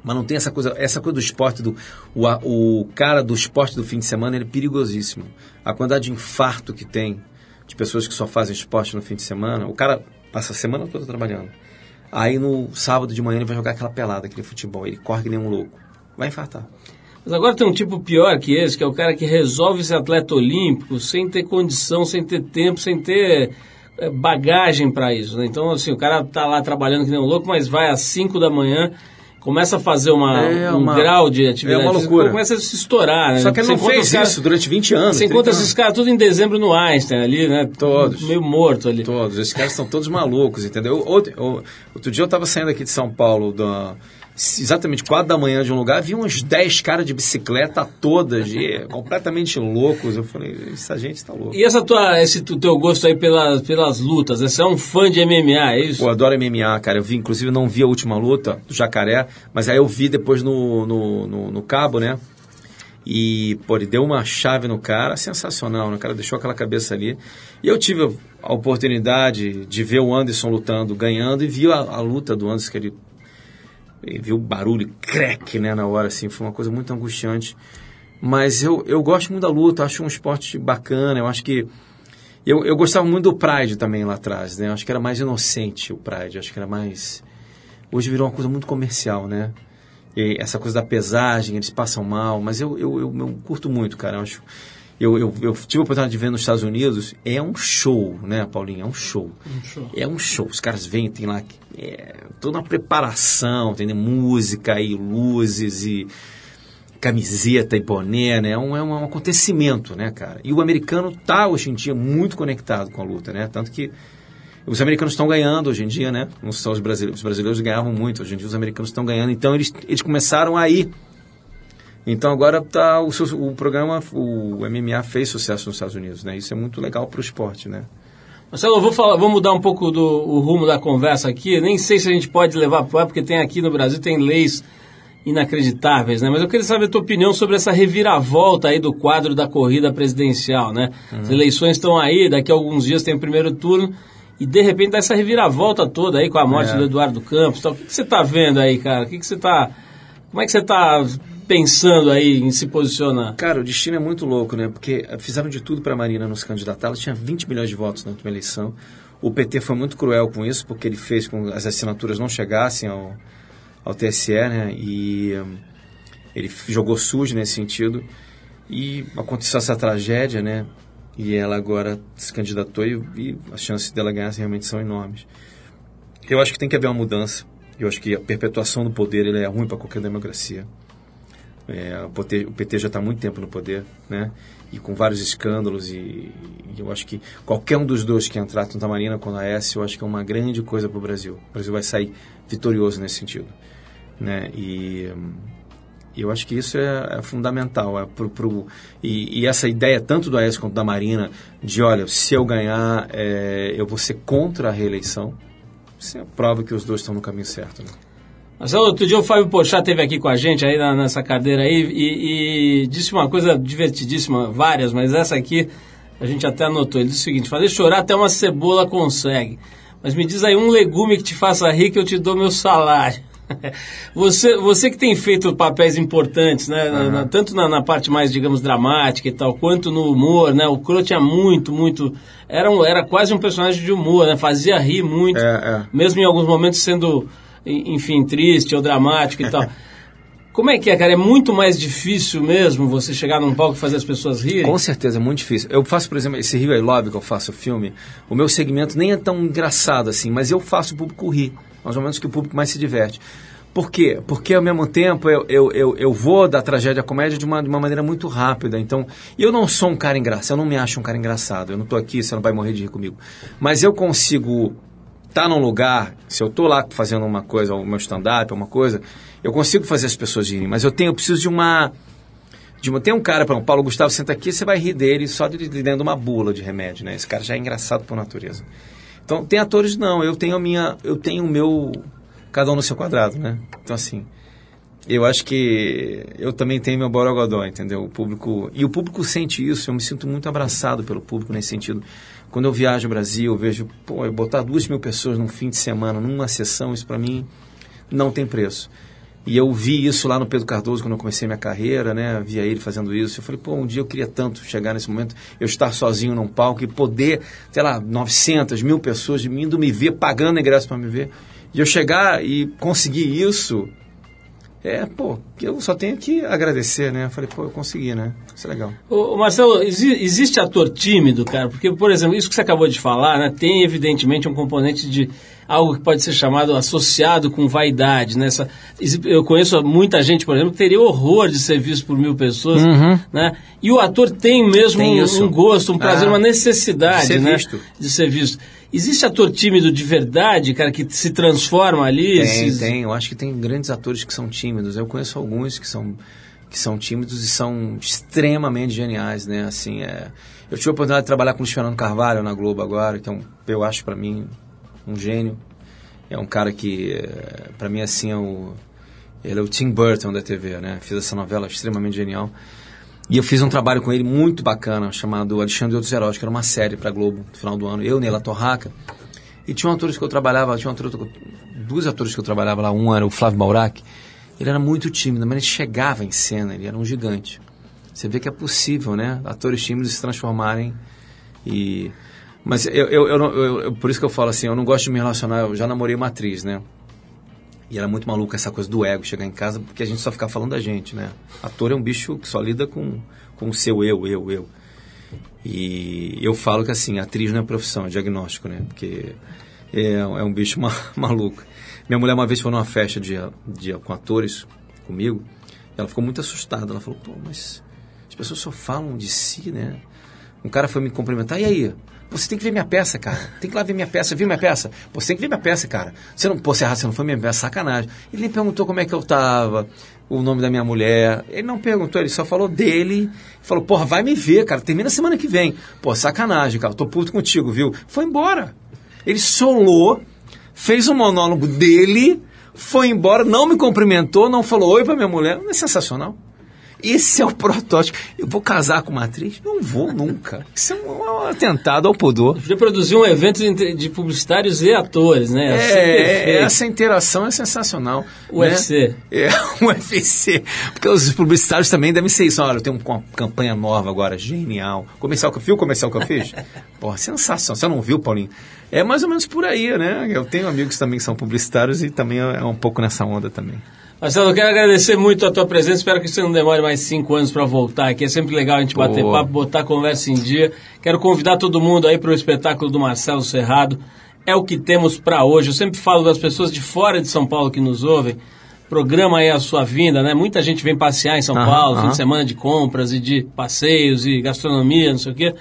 mas não tem essa coisa, essa coisa do esporte, do, o, o cara do esporte do fim de semana, ele é perigosíssimo. A quantidade de infarto que tem de pessoas que só fazem esporte no fim de semana, o cara passa a semana toda trabalhando. Aí no sábado de manhã ele vai jogar aquela pelada, aquele futebol, ele corre que nem um louco. Vai infartar. Mas agora tem um tipo pior que esse, que é o cara que resolve ser atleta olímpico sem ter condição, sem ter tempo, sem ter eh, bagagem para isso. Né? Então, assim, o cara tá lá trabalhando que nem um louco, mas vai às 5 da manhã começa a fazer uma, é uma, um grau de atividade é uma loucura. começa a se estourar. Né? Só que ele não fez cara, isso durante 20 anos. Você encontra esses caras tudo em dezembro no Einstein ali, né? Todos. Meio morto ali. Todos. Esses caras são todos malucos, entendeu? Outro, outro dia eu estava saindo aqui de São Paulo da exatamente 4 da manhã de um lugar, vi uns 10 caras de bicicleta todas, e, [laughs] completamente loucos. Eu falei, essa gente está louca. E essa tua, esse teu gosto aí pelas, pelas lutas, você é um fã de MMA, é isso? Eu adoro MMA, cara. Eu vi, inclusive, não vi a última luta do Jacaré, mas aí eu vi depois no, no, no, no cabo, né? E, pô, ele deu uma chave no cara, sensacional, né? O cara deixou aquela cabeça ali. E eu tive a oportunidade de ver o Anderson lutando, ganhando, e vi a, a luta do Anderson, que ele viu o barulho, crack, né, na hora, assim, foi uma coisa muito angustiante. Mas eu, eu gosto muito da luta, acho um esporte bacana, eu acho que... Eu, eu gostava muito do Pride também lá atrás, né, eu acho que era mais inocente o Pride, acho que era mais... Hoje virou uma coisa muito comercial, né? E essa coisa da pesagem, eles passam mal, mas eu, eu, eu, eu curto muito, cara, eu acho eu, eu, eu, tive a oportunidade de ver nos Estados Unidos, é um show, né, Paulinho? É um show. Um show. É um show. Os caras vêm, tem lá é, toda uma preparação, tem música e luzes e camiseta e boné, né? É um, é um acontecimento, né, cara? E o americano tá hoje em dia muito conectado com a luta, né? Tanto que os americanos estão ganhando hoje em dia, né? Não são os brasileiros. Os brasileiros ganhavam muito, hoje em dia os americanos estão ganhando. Então eles, eles começaram a ir então agora tá o, o programa, o MMA fez sucesso nos Estados Unidos, né? Isso é muito legal para o esporte, né? Marcelo, vou, falar, vou mudar um pouco do o rumo da conversa aqui. Nem sei se a gente pode levar para porque tem aqui no Brasil tem leis inacreditáveis, né? Mas eu queria saber a tua opinião sobre essa reviravolta aí do quadro da corrida presidencial, né? Uhum. As eleições estão aí, daqui a alguns dias tem o primeiro turno e de repente dá essa reviravolta toda aí com a morte é. do Eduardo Campos. Tal. O que, que você está vendo aí, cara? O que, que você está como é que você está pensando aí em se posicionar? Cara, o destino é muito louco, né? Porque fizeram de tudo para a Marina nos candidatar. Ela tinha 20 milhões de votos na última eleição. O PT foi muito cruel com isso, porque ele fez com que as assinaturas não chegassem ao, ao TSE, né? E um, ele jogou sujo nesse sentido. E aconteceu essa tragédia, né? E ela agora se candidatou e, e as chances dela ganhar realmente são enormes. Eu acho que tem que haver uma mudança. Eu acho que a perpetuação do poder ele é ruim para qualquer democracia É, o, PT, o PT já está há muito tempo no poder, né? E com vários escândalos e, e, eu acho que qualquer um dos dois que entrar, tanto a Marina quanto a S, eu acho que é uma grande coisa para o Brasil. O Brasil vai sair vitorioso nesse sentido, né? E eu acho que isso é, é fundamental. É pro, pro, e, e, essa ideia, tanto do AES quanto da Marina, de olha, se eu ganhar, é, eu vou ser contra a reeleição, isso é prova que os dois estão no caminho certo. Né? Marcelo, outro dia o Fábio Pochá esteve aqui com a gente aí na, nessa cadeira aí e, e, disse uma coisa divertidíssima, várias, mas essa aqui a gente até anotou. Ele disse o seguinte: fazer chorar até uma cebola consegue. Mas me diz aí um legume que te faça rir que eu te dou meu salário. [laughs] você, você que tem feito papéis importantes, né? Uhum. Na, tanto na, na, parte mais, digamos, dramática e tal, quanto no humor, né? O Crow tinha muito, muito. Era, um, era quase um personagem de humor, né? Fazia rir muito, é, é. mesmo em alguns momentos sendo enfim, triste ou dramático e tal. [laughs] Como é que é, cara? É muito mais difícil mesmo você chegar num palco e fazer as pessoas rirem? Com certeza, é muito difícil. Eu faço, por exemplo, esse Rio I Love que eu faço o filme, o meu segmento nem é tão engraçado assim, mas eu faço o público rir. Mais ou menos que o público mais se diverte. Por quê? Porque ao mesmo tempo eu, eu, eu, eu vou da tragédia à comédia de uma, de uma maneira muito rápida. Então, eu não sou um cara engraçado, eu não me acho um cara engraçado. Eu não estou aqui, você não vai morrer de rir comigo. Mas eu consigo tá num lugar, se eu estou lá fazendo uma coisa, o meu stand-up, uma coisa, eu consigo fazer as pessoas irem, mas eu tenho, eu preciso de uma. De uma tem um cara, para o Paulo Gustavo senta aqui, você vai rir dele só de dentro de uma bula de remédio, né? Esse cara já é engraçado por natureza. Então, tem atores não, eu tenho a minha, eu tenho o meu cada um no seu quadrado, né? Então assim, eu acho que eu também tenho meu borogodó, entendeu? O público e o público sente isso, eu me sinto muito abraçado pelo público nesse sentido. Quando eu viajo ao Brasil, eu vejo, pô, eu botar duas mil pessoas num fim de semana, numa sessão, isso para mim não tem preço. E eu vi isso lá no Pedro Cardoso quando eu comecei minha carreira, né? Via ele fazendo isso. Eu falei, pô, um dia eu queria tanto chegar nesse momento, eu estar sozinho num palco e poder, sei lá, 900, mil pessoas de mim indo me ver, pagando ingresso para me ver. E eu chegar e conseguir isso, é, pô, eu só tenho que agradecer, né? Eu falei, pô, eu consegui, né? Isso é legal. Ô, Marcelo, existe ator tímido, cara? Porque, por exemplo, isso que você acabou de falar, né? Tem, evidentemente, um componente de algo que pode ser chamado associado com vaidade, né? Essa, eu conheço muita gente, por exemplo, que teria horror de ser visto por mil pessoas, uhum. né? E o ator tem mesmo tem um, um, gosto, um prazer, ah, uma necessidade, de ser né? Visto. De ser visto. Existe ator tímido de verdade, cara, que se transforma ali? Tem, esses... tem. Eu acho que tem grandes atores que são tímidos. Eu conheço alguns que são, que são tímidos e são extremamente geniais, né? Assim, é... Eu tive a oportunidade de trabalhar com o Luiz Fernando Carvalho na Globo agora, então eu acho para mim um gênio. É um cara que, é, para mim, assim, é o... Ele é o Tim Burton da TV, né? Fiz essa novela extremamente genial. E eu fiz um trabalho com ele muito bacana, chamado Alexandre e Outros Heróis, que era uma série para Globo no final do ano. Eu, Neila Torraca. E tinha um atores que eu trabalhava, tinha um ator, dois atores que eu trabalhava lá. Um era o Flávio Baurac. Ele era muito tímido, mas ele chegava em cena, ele era um gigante. Você vê que é possível, né? Atores tímidos se transformarem e... Mas eu, eu, eu, eu, por isso que eu falo assim, eu não gosto de me relacionar, eu já namorei uma atriz, né? E era muito maluco essa coisa do ego, chegar em casa, porque a gente só ficar falando da gente, né? Ator é um bicho que só lida com, com o seu eu, eu, eu. E eu falo que assim, atriz não é profissão, é diagnóstico, né? Porque é, é um bicho [laughs] ma maluco. Minha mulher uma vez foi numa festa de, de, com atores comigo, ela ficou muito assustada. Ela falou, pô, mas as pessoas só falam de si, né? Um cara foi me cumprimentar, e aí? Você tem que ver minha peça, cara. Tem que ir lá ver minha peça. Viu minha peça? Pô, você tem que ver minha peça, cara. Você não, pô, você, não foi minha peça, sacanagem. Ele nem perguntou como é que eu tava, o nome da minha mulher. Ele não perguntou, ele só falou dele. Falou, porra, vai me ver, cara. Termina semana que vem. Pô, sacanagem, cara. Tô puto contigo, viu? Foi embora. Ele solou, fez um monólogo dele, foi embora, não me cumprimentou, não falou oi pra minha mulher. Não é sensacional? Esse é o protótipo. Eu vou casar com uma atriz? Não vou nunca. Isso é um, um atentado ao pudor. Podia produzir um evento de publicitários e atores, né? É, é essa interação é sensacional. O né? UFC. É, [laughs] o UFC. Porque os publicitários também devem ser isso. Olha, eu tenho uma campanha nova agora, genial. Comercial que eu fiz, o comercial que eu fiz? [laughs] Pô, sensacional. Você não viu, Paulinho? É mais ou menos por aí, né? Eu tenho amigos também que são publicitários e também é um pouco nessa onda também. Marcelo, eu quero agradecer muito a tua presença. Espero que você não demore mais cinco anos para voltar aqui. É sempre legal a gente bater Boa. papo, botar conversa em dia. Quero convidar todo mundo aí para o espetáculo do Marcelo Serrado. É o que temos para hoje. Eu sempre falo das pessoas de fora de São Paulo que nos ouvem. programa aí a sua vinda, né? Muita gente vem passear em São Aham, Paulo, fim de semana de compras e de passeios e gastronomia, não sei o quê.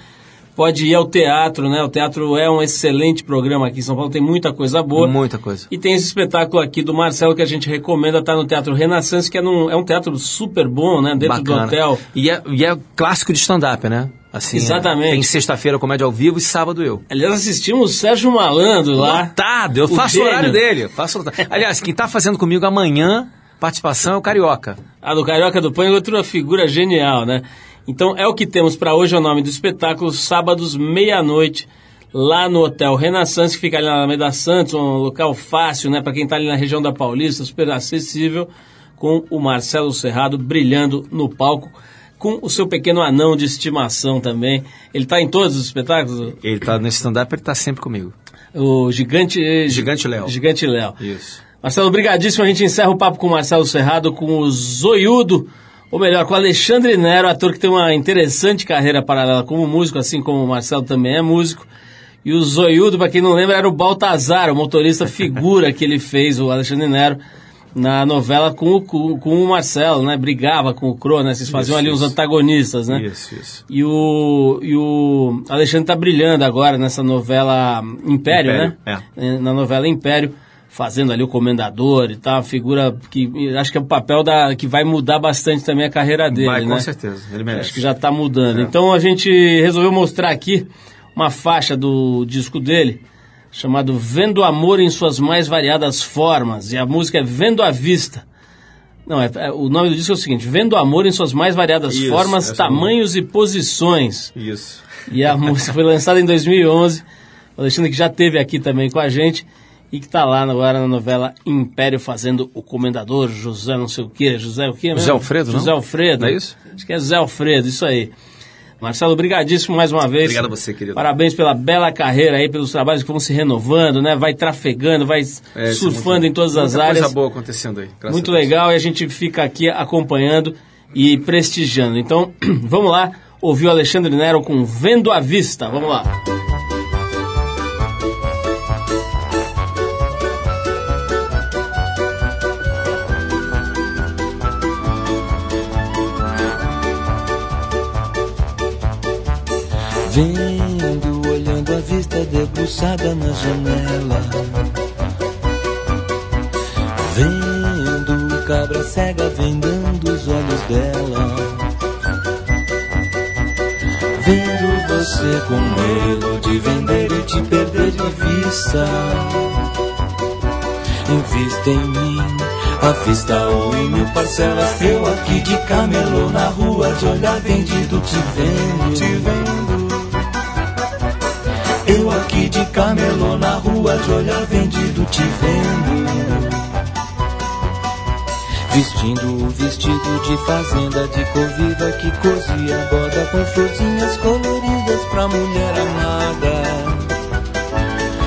Pode ir ao teatro, né? O teatro é um excelente programa aqui em São Paulo, tem muita coisa boa. Muita coisa. E tem esse espetáculo aqui do Marcelo que a gente recomenda estar no Teatro Renaissance, que é, num- é um teatro super bom, né? Dentro do Bacana. hotel. E é, e é clássico de stand-up, né? Assim, Exatamente. é, tem sexta-feira comédia ao vivo e sábado eu. Aliás, assistimos o Sérgio Malandro lá. Lotado, eu O faço o gênio. horário dele. Faço... Aliás, quem tá fazendo comigo amanhã, participação é o Carioca. A do Carioca do Pão é outra figura genial, né? Então é o que temos para hoje, é o nome do espetáculo, sábados, meia-noite, lá no Hotel Renaissance, que fica ali na Alameda Santos, um local fácil, né, para quem está ali na região da Paulista, super acessível, com o Marcelo Serrado brilhando no palco, com o seu pequeno anão de estimação também. Ele está em todos os espetáculos? Ele tá nesse stand-up, ele tá sempre comigo. O Gigante... Gigante Léo. Gigante Léo. Isso. Marcelo, obrigadíssimo. A gente encerra o papo com o Marcelo Serrado, com o Zoiudo, ou melhor, com o Alexandre Nero, ator que tem uma interessante carreira paralela como músico, assim como o Marcelo também é músico. E o Zoiudo, para quem não lembra, era o Baltazar, o motorista [laughs] figura que ele fez, o Alexandre Nero, na novela com o, com, o Marcelo, né? Brigava com o Cro, né? Vocês faziam Isso, ali os isso. antagonistas, né? Isso, isso. E o, e o Alexandre tá brilhando agora nessa novela Império, Império, né? É, Na novela Império, fazendo ali o comendador e tal, uma figura que acho que é o papel da, que vai mudar bastante também a carreira dele, Vai, né? com certeza. Ele merece. Acho que já está mudando. É. Então a gente resolveu mostrar aqui uma faixa do disco dele, chamado Vendo Amor em Suas Mais Variadas Formas. E a música é Vendo a Vista. Não, é, é- o nome do disco é o seguinte: Vendo Amor em Suas Mais Variadas Isso, Formas, Tamanhos e Posições. Isso. E a música foi lançada em 2011. O Alexandre que já esteve aqui também com a gente e que está lá agora na novela Império fazendo o comendador José não sei o quê. José o quê mesmo? José Alfredo, não? José Alfredo. Não é isso? Acho que é José Alfredo, isso aí. Marcelo, obrigadíssimo mais uma vez. Obrigado a você, querido. Parabéns pela bela carreira aí, pelos trabalhos que vão se renovando, né? Vai trafegando, vai É, é surfando muito- em todas as áreas. coisa boa acontecendo aí. Muito legal e a gente fica aqui acompanhando e prestigiando. Então, [clears throat] vamos lá ouvir o Alexandre Nero com Vendo à Vista. Vamos lá. Debruçada na janela. Vendo, cabra cega vendando os olhos dela. Vendo você com medo de vender e te perder de vista. Invista em mim, à vista ou em mil parcelas. Eu aqui de camelô na rua, de olhar vendido, te vendo, te vendo. Camelô na rua, de olhar vendido, te vendo. Vestindo o vestido de fazenda de cor viva que cozia borda com florzinhas coloridas pra mulher amada.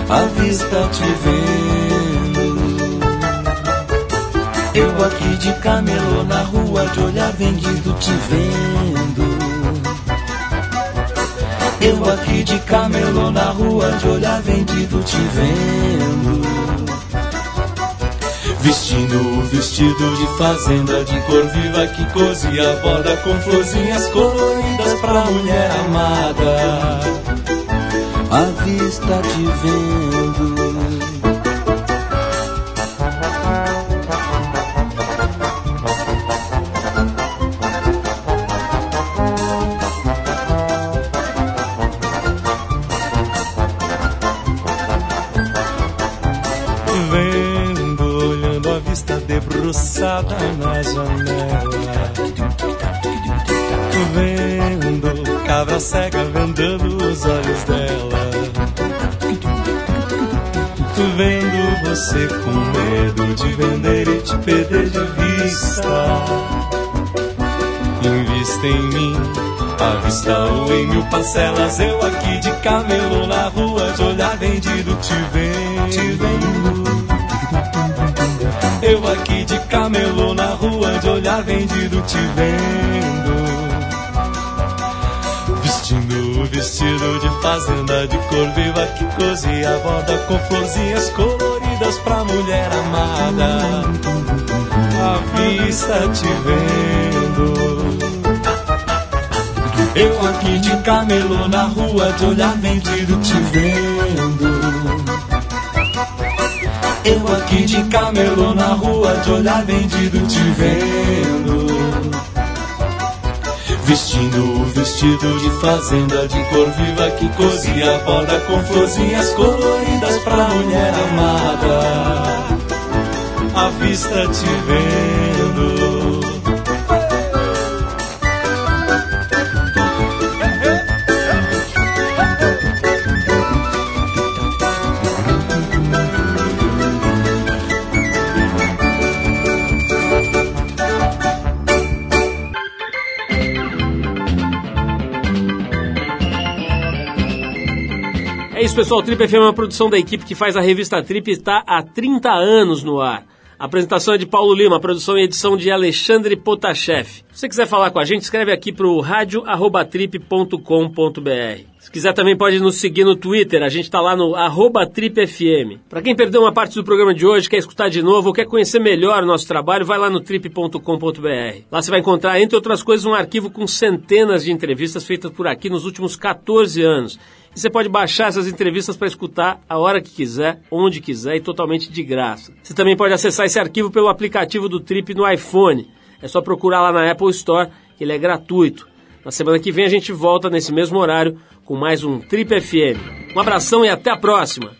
À vista te vendo. Eu aqui de camelô na rua, de olhar vendido, te vendo. Eu aqui de camelô na rua, de olhar vendido, te vendo. Vestindo o vestido de fazenda de cor viva que cozia borda com florzinhas coloridas pra mulher amada. À vista te. Vendo, cega vendando os olhos dela. Vendo você com medo de vender e te perder de vista. Invista em mim, à vista ou em mil parcelas. Eu aqui de camelô na rua, de olhar vendido, te vendo. Eu aqui de camelô na rua, de olhar vendido, te vendo. Vestido de fazenda de cor viva que cozia a borda com florzinhas coloridas pra mulher amada. à vista te vendo. Eu aqui de camelô na rua, de olhar vendido te vendo. Eu aqui de camelô na rua, de olhar vendido te vendo. Vestindo o vestido de fazenda de cor viva que cozia borda com florzinhas coloridas pra mulher amada. À vista te vendo. Isso, pessoal. Trip FM é uma produção da equipe que faz a revista Trip e está há 30 anos no ar. A apresentação é de Paulo Lima, produção e edição de Alexandre Potashev. Se você quiser falar com a gente, escreve aqui para o radio@trip.com.br. Se quiser também pode nos seguir no Twitter, a gente está lá no tripfm. Para quem perdeu uma parte do programa de hoje, quer escutar de novo ou quer conhecer melhor o nosso trabalho, vai lá no trip.com.br. Lá você vai encontrar, entre outras coisas, um arquivo com centenas de entrevistas feitas por aqui nos últimos 14 anos. E você pode baixar essas entrevistas para escutar a hora que quiser, onde quiser e totalmente de graça. Você também pode acessar esse arquivo pelo aplicativo do Trip no iPhone. É só procurar lá na Apple Store, ele é gratuito. Na semana que vem a gente volta nesse mesmo horário com mais um Trip FM. Um abração e até a próxima!